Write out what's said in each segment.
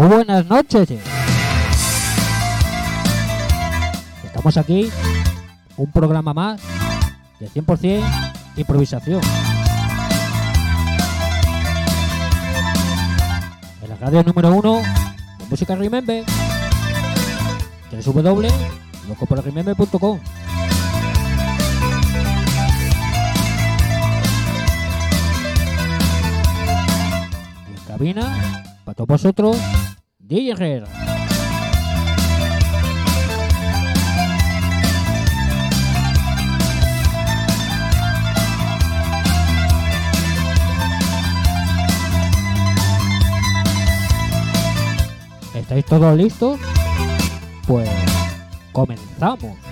Muy buenas noches. Estamos aquí, un programa más de 100% improvisación. En la radio número uno de música Remember. www.locoporremember.com en cabina, para todos vosotros, DJ. ¿Estáis todos listos? Pues comenzamos.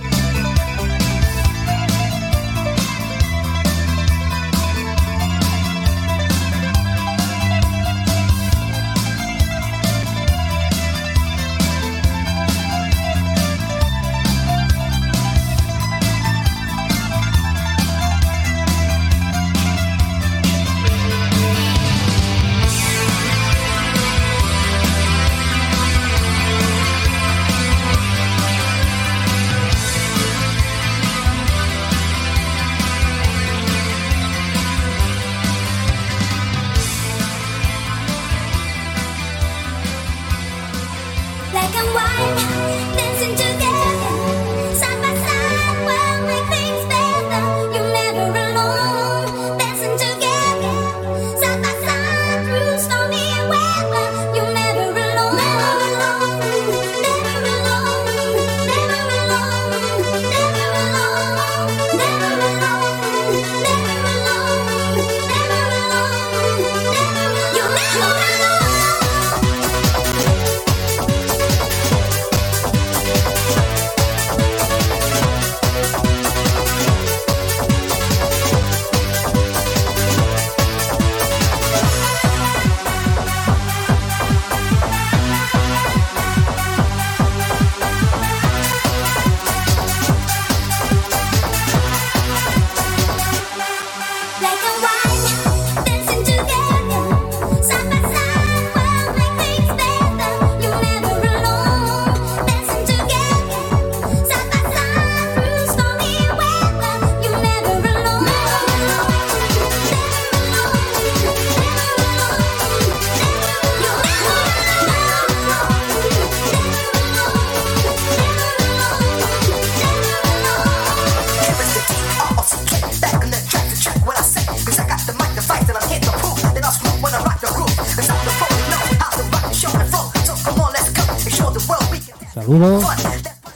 Saludos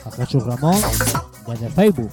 a Jesús Ramón desde Facebook.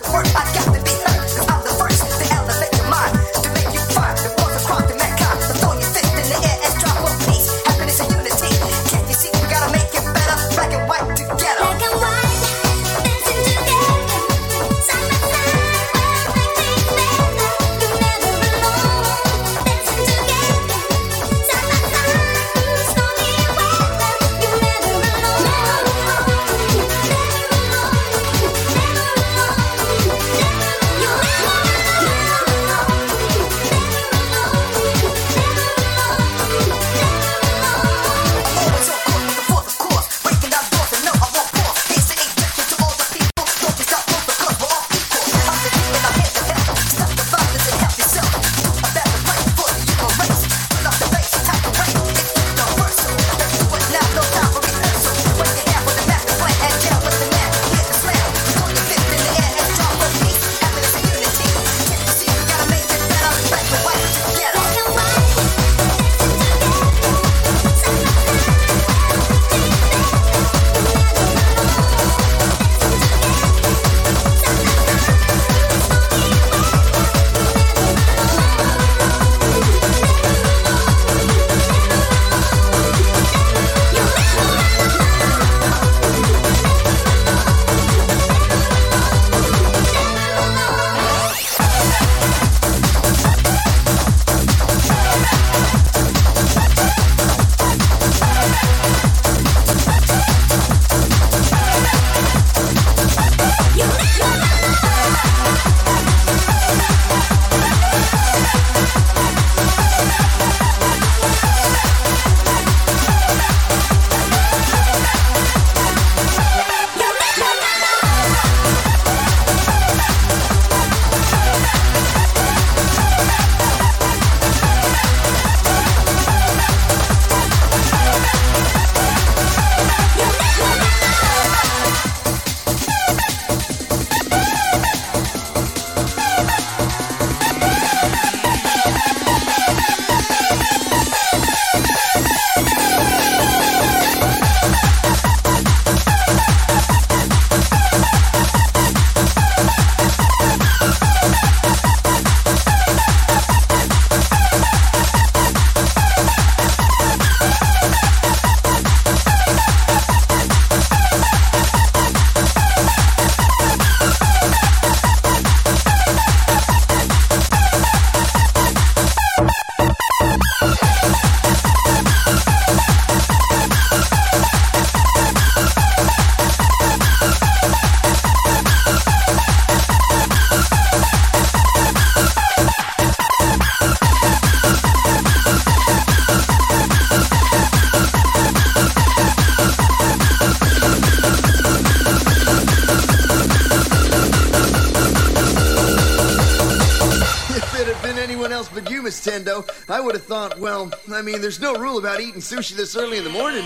I would have thought, well, I mean, there's no rule about eating sushi this early in the morning.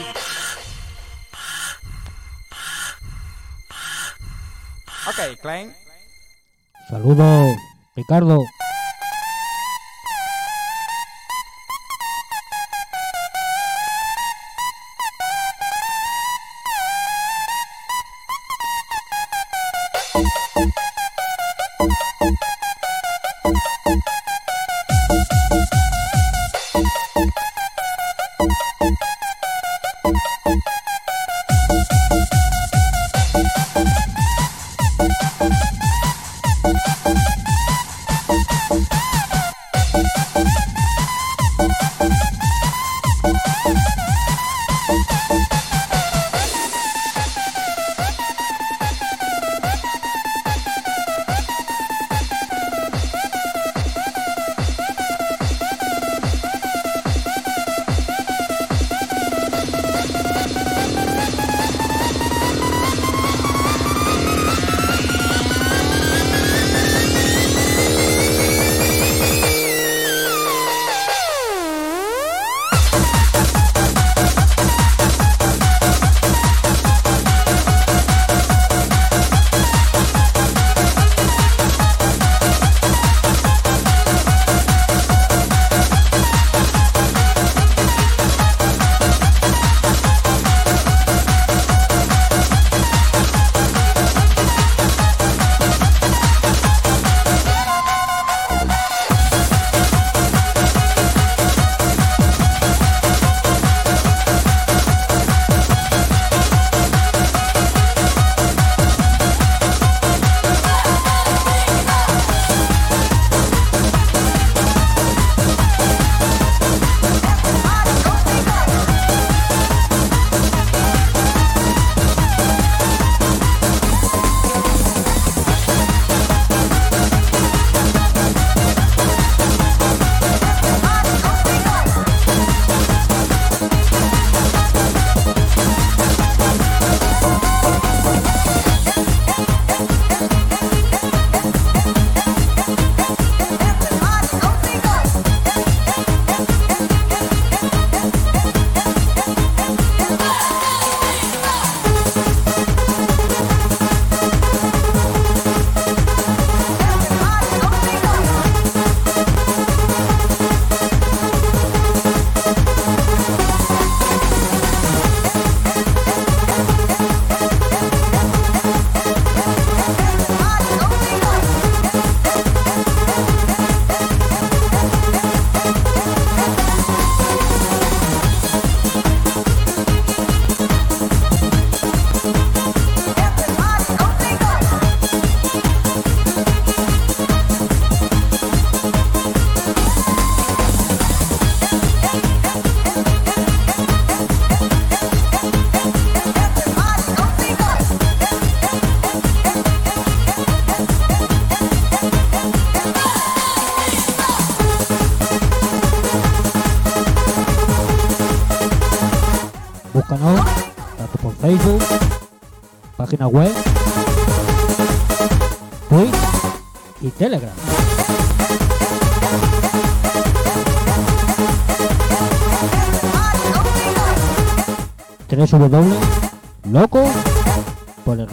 Ok, Klein. Saludos, Ricardo. Página web, Twitch y Telegram. www.loco por el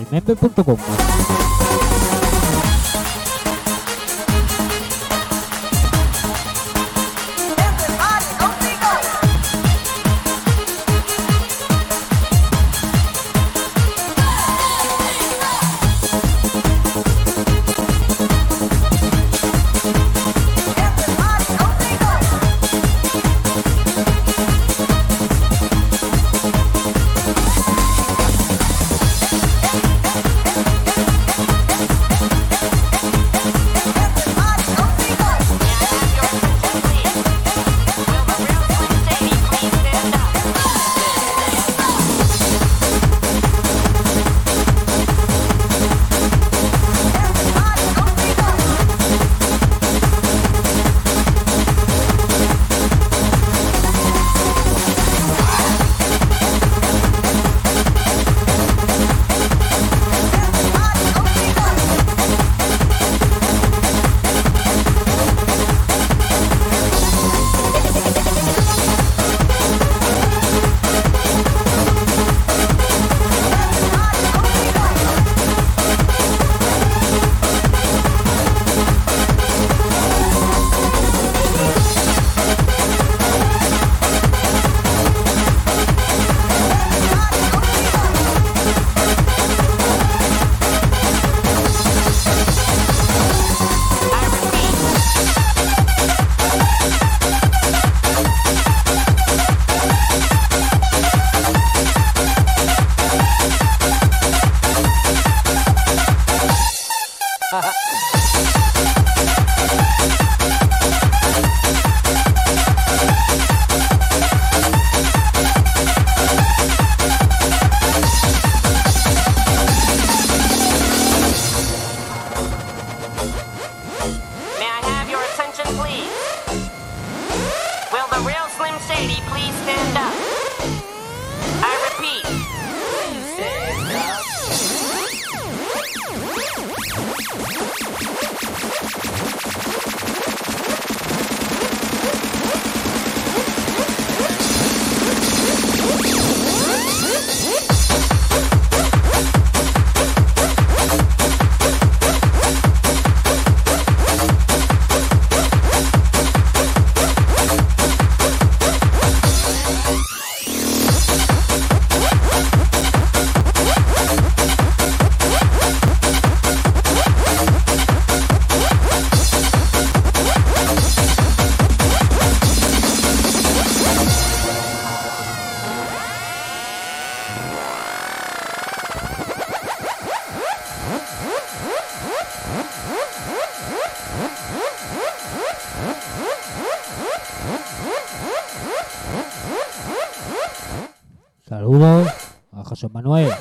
Manuel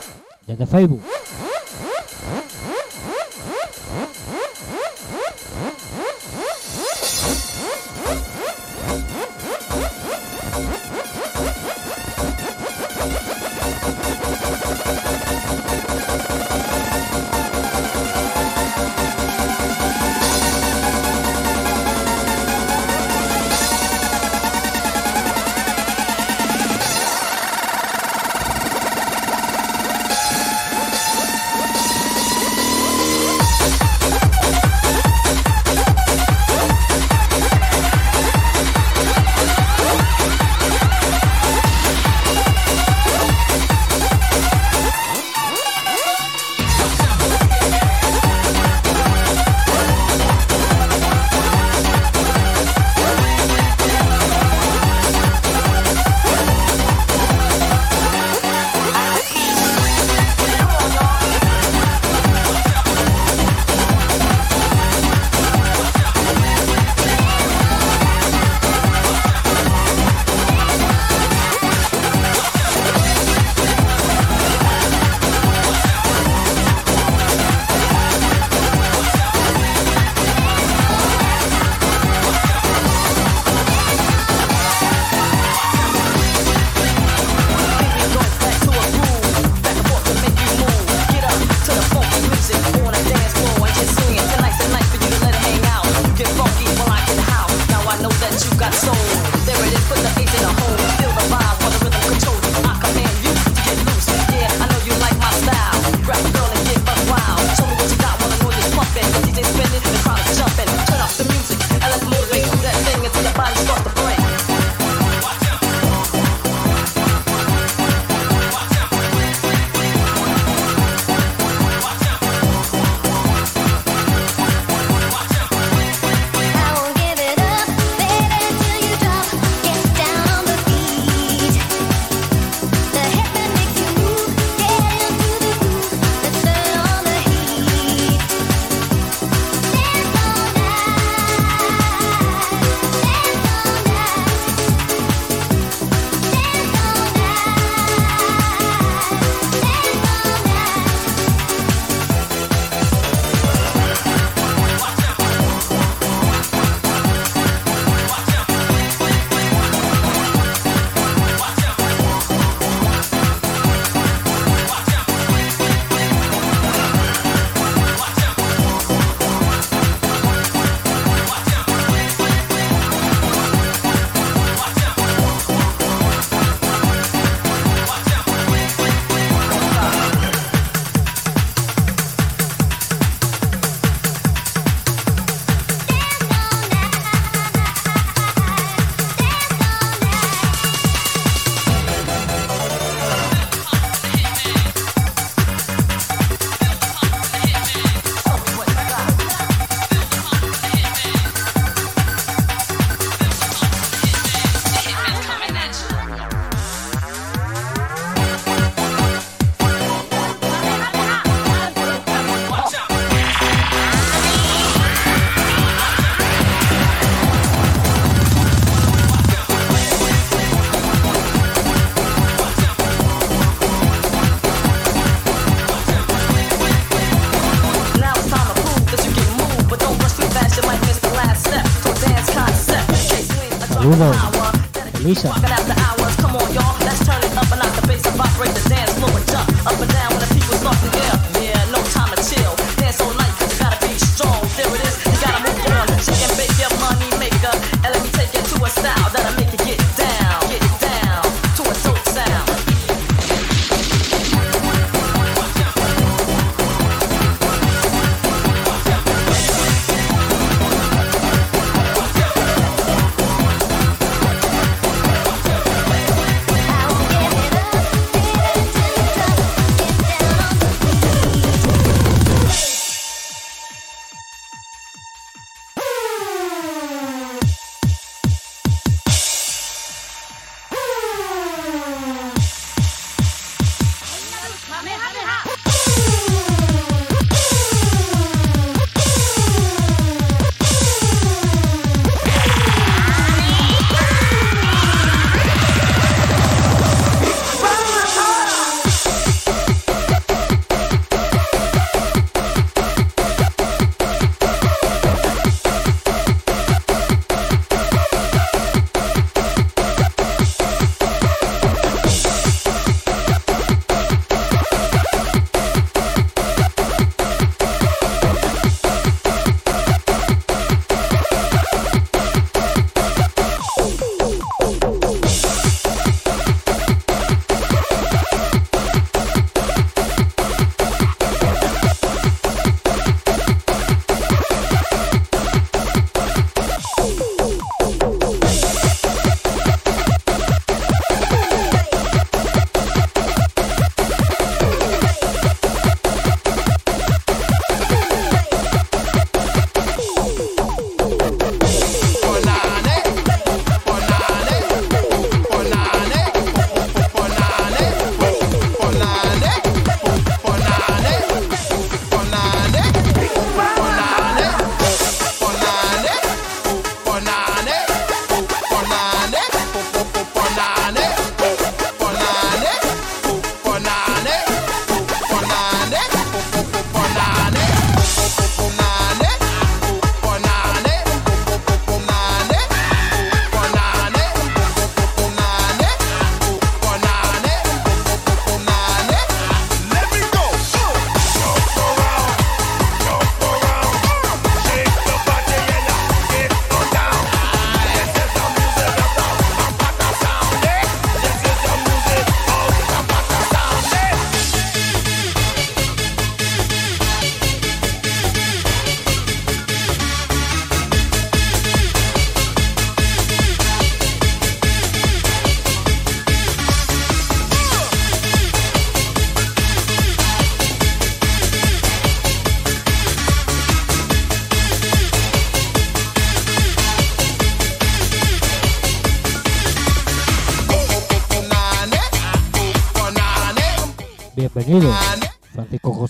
desde Facebook.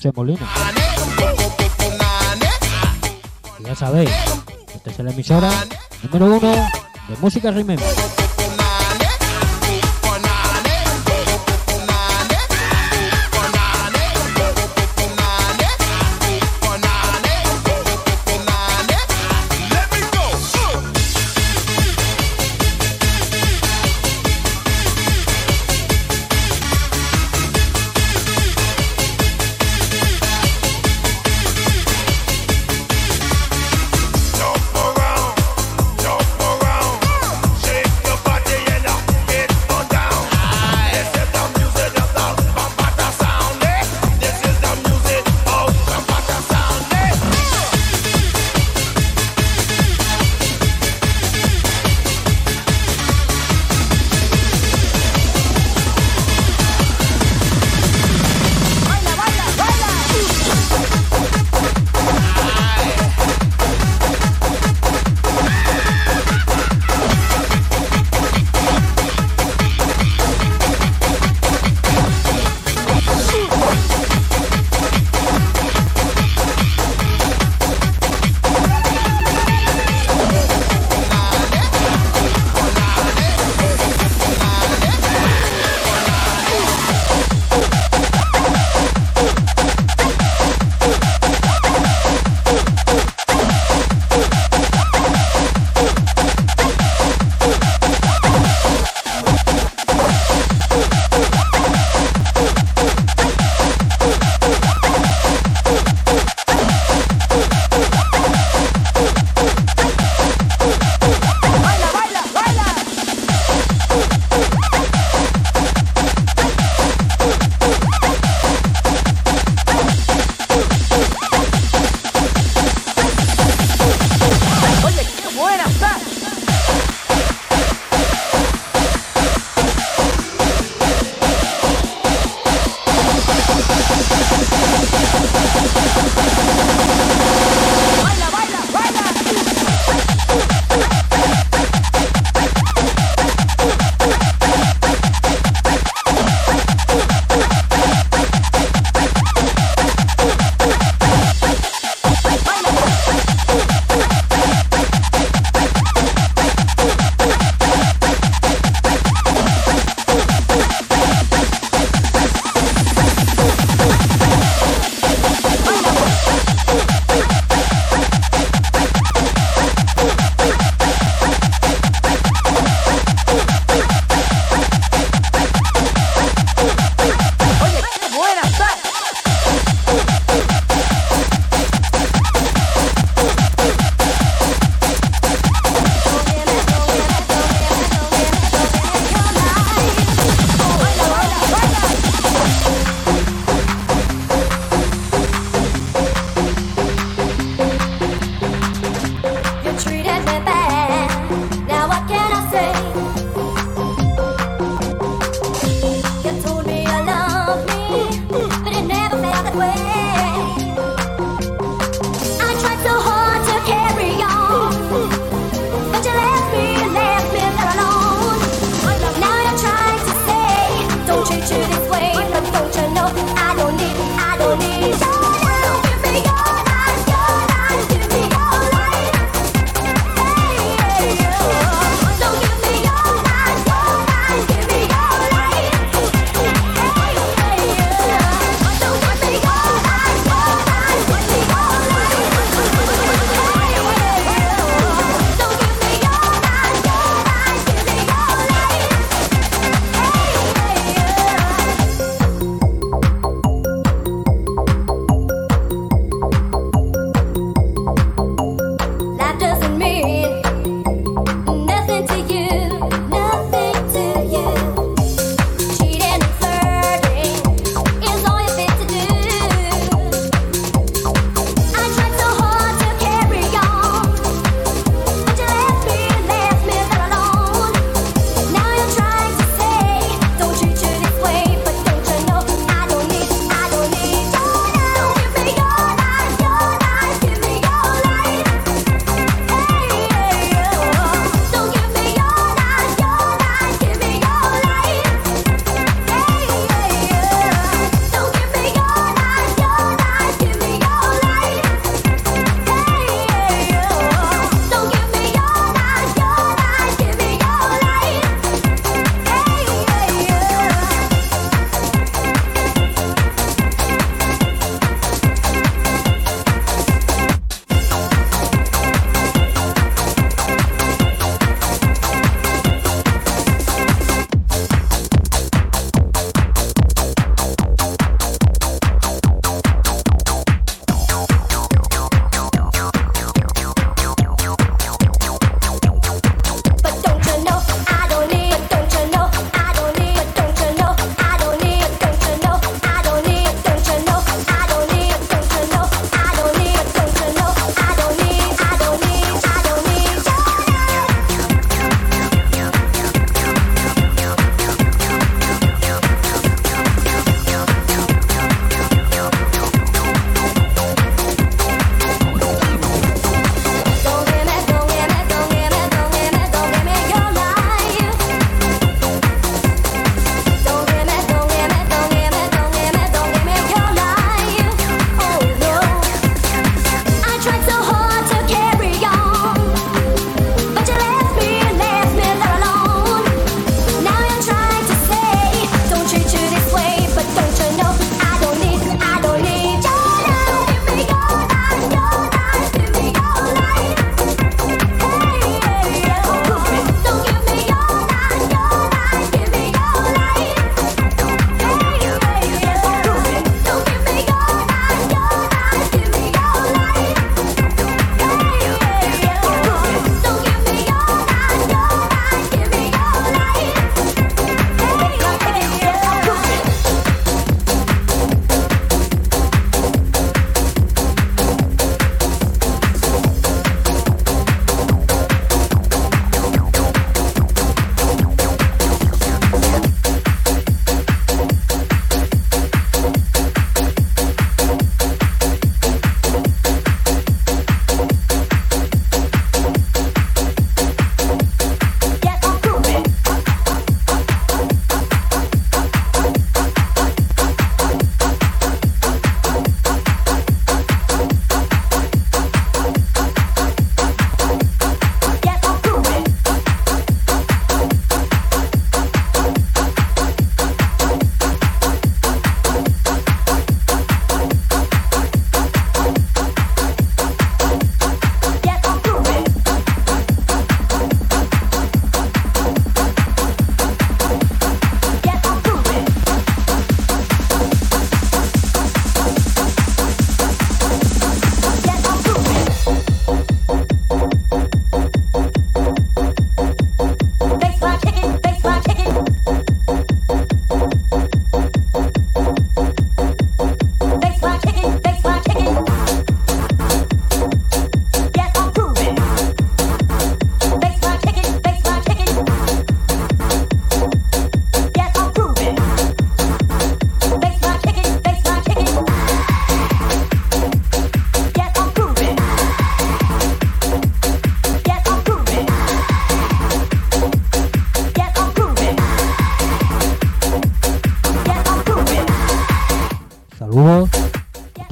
José ya sabéis, esta es la emisora número uno de Música Remember.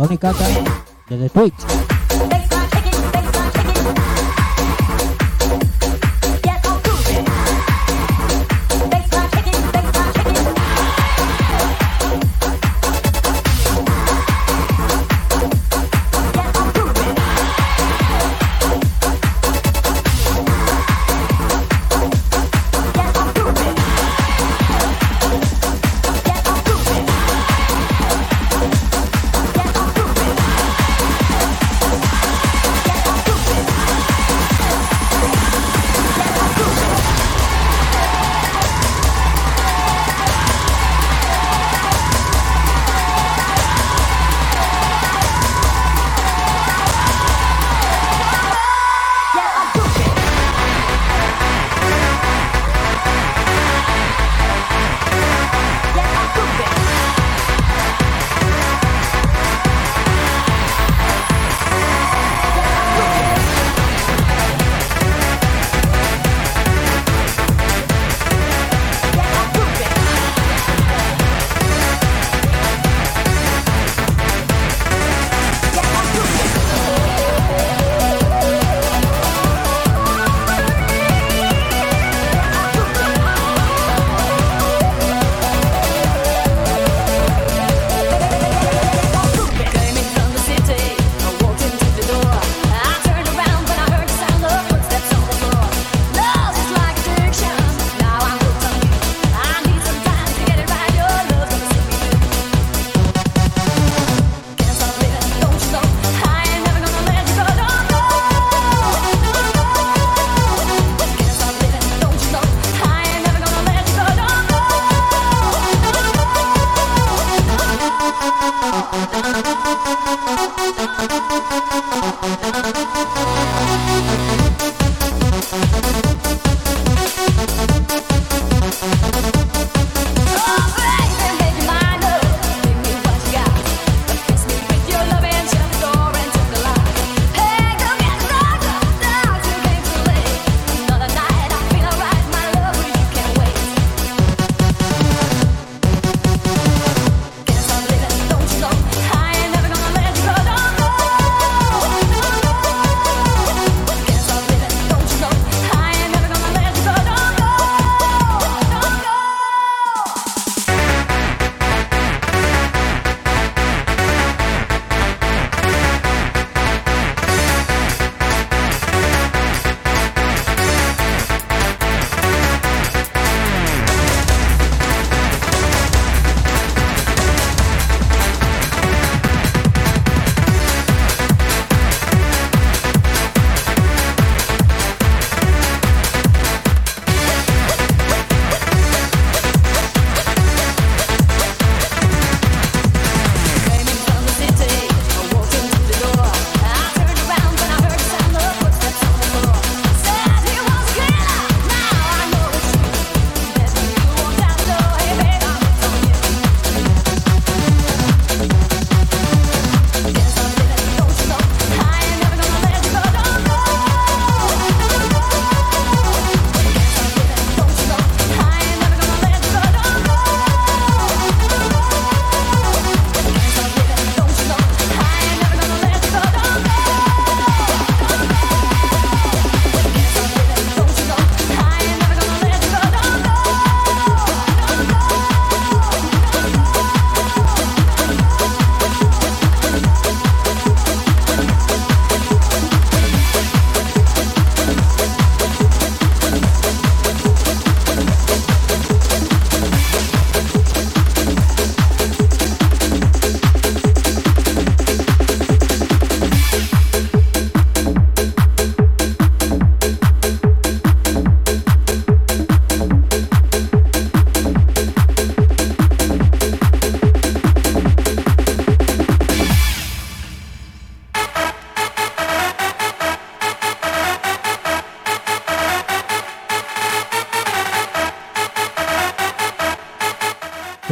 Comunicate desde Twitch.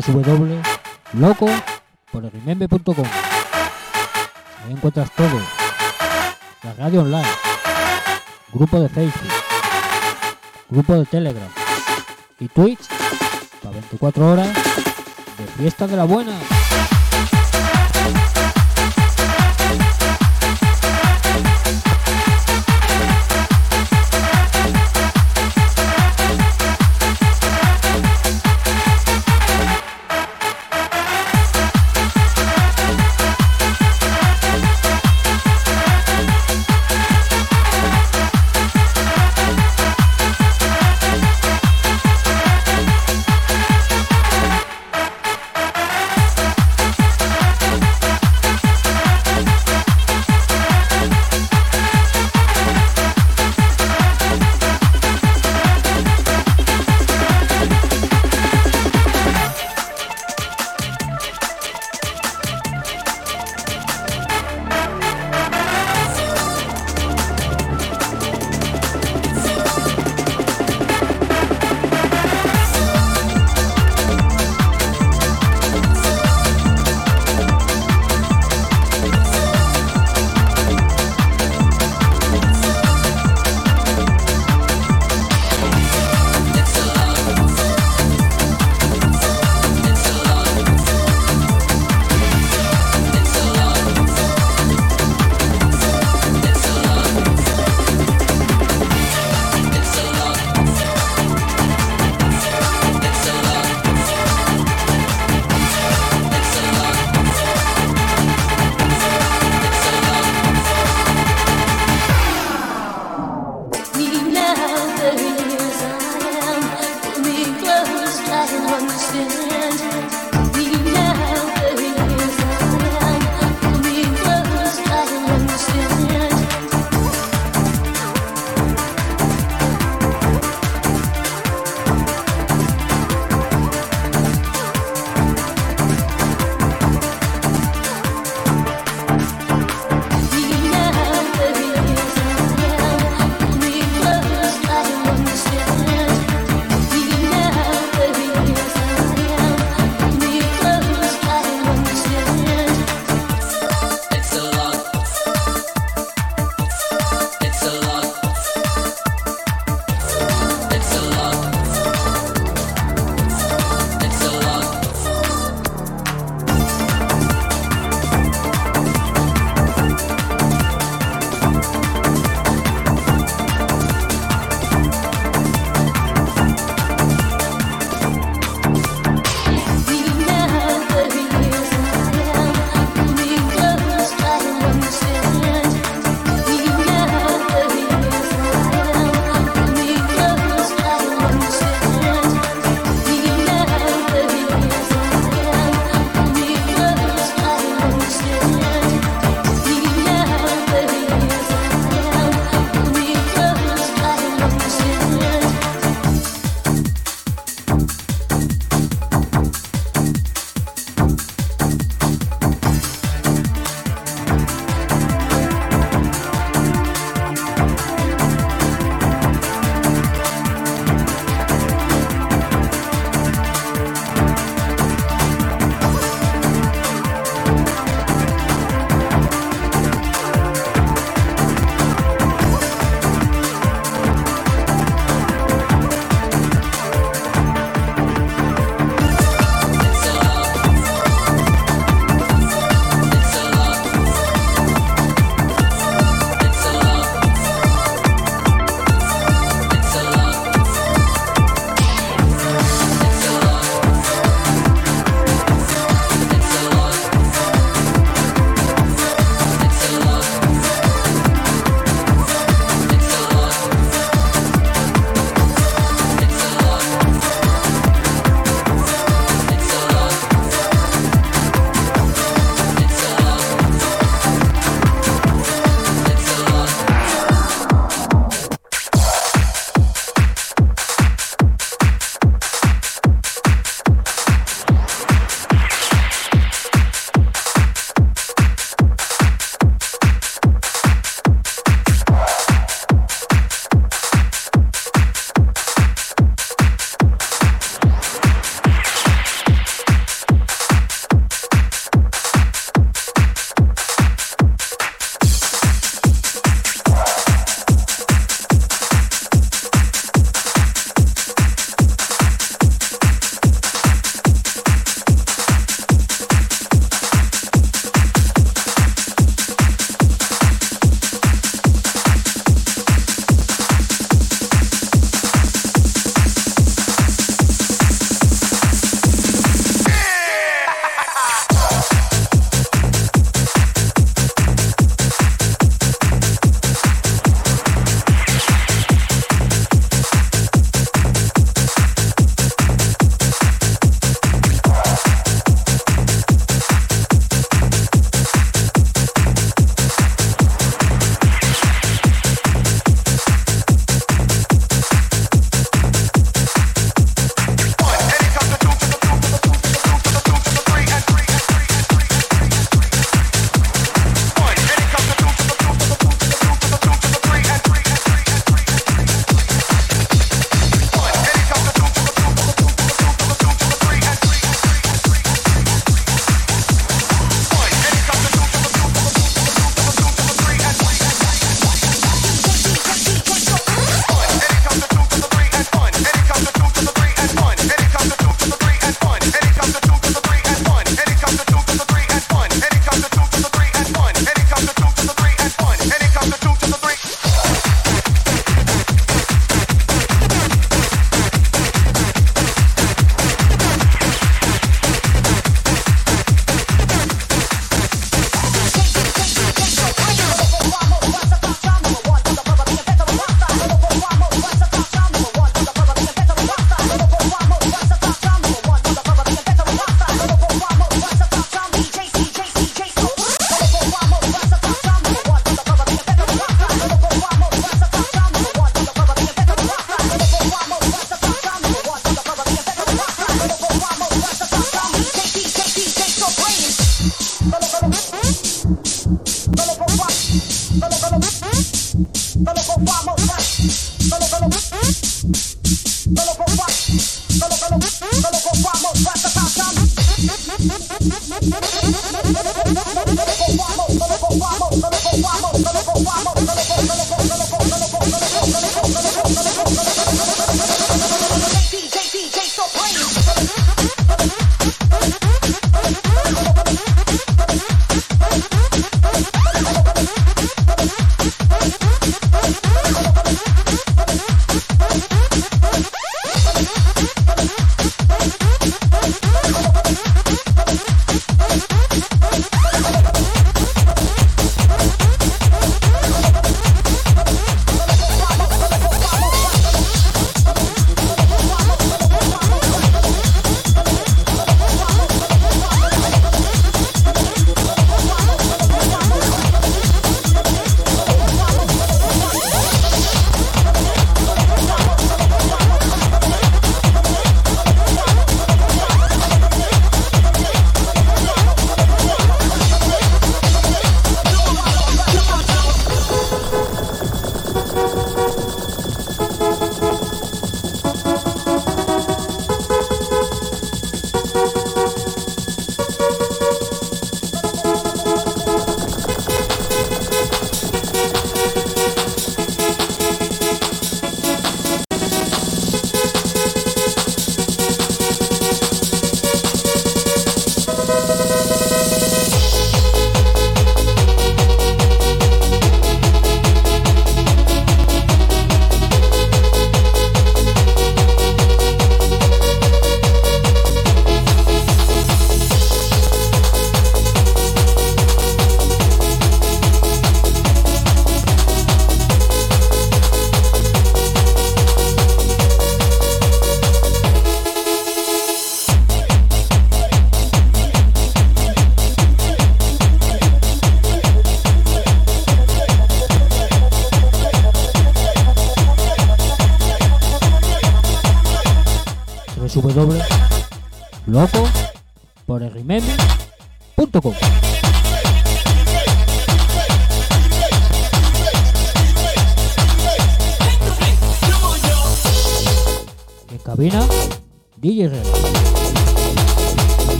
www.locoporremembe.com. Ahí encuentras todo. La radio online. Grupo de Facebook. Grupo de Telegram. Y Twitch. Para 24 horas de fiesta de la buena.